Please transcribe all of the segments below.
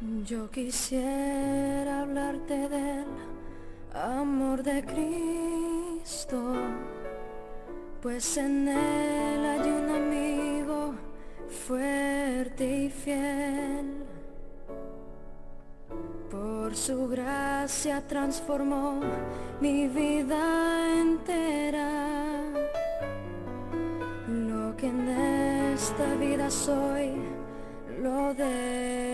Yo quisiera hablarte del amor de Cristo, pues en él hay un amigo fuerte y fiel. Por su gracia transformó mi vida entera. Lo que en esta vida soy, lo debo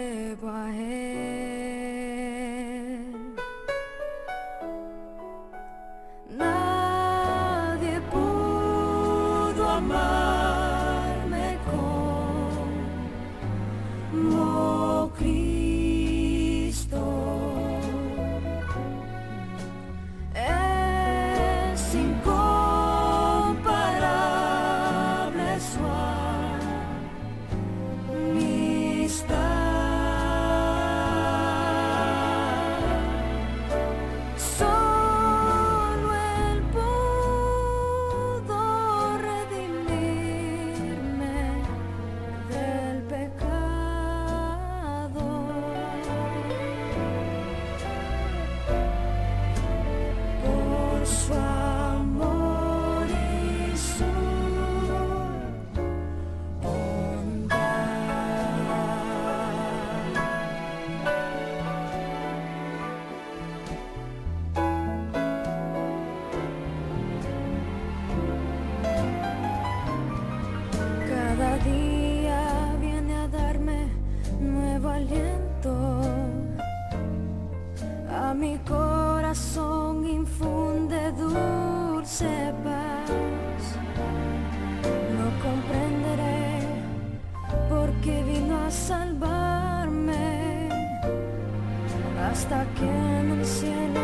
hasta que en el cielo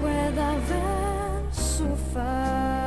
pueda ver su faz.